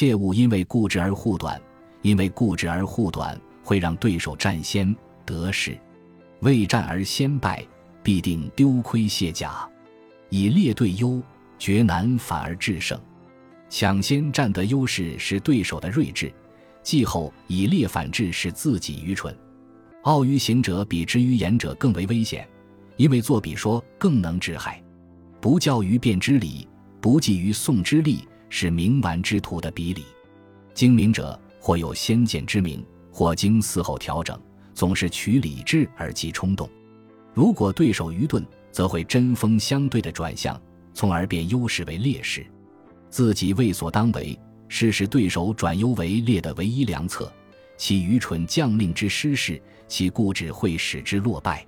切勿因为固执而护短，因为固执而护短会让对手占先得势；未战而先败，必定丢盔卸甲。以劣对优，绝难反而制胜。抢先占得优势是对手的睿智，继后以劣反制是自己愚蠢。傲于行者比之于言者更为危险，因为作比说更能致害。不教于辩之理，不济于宋之利，是冥顽之徒的比理。精明者或有先见之明，或经嗣后调整，总是取理智而忌冲动。如果对手愚钝，则会针锋相对的转向，从而变优势为劣势，自己为所当为，是使对手转优为劣的唯一良策。其愚蠢将令之失势，其固执会使之落败。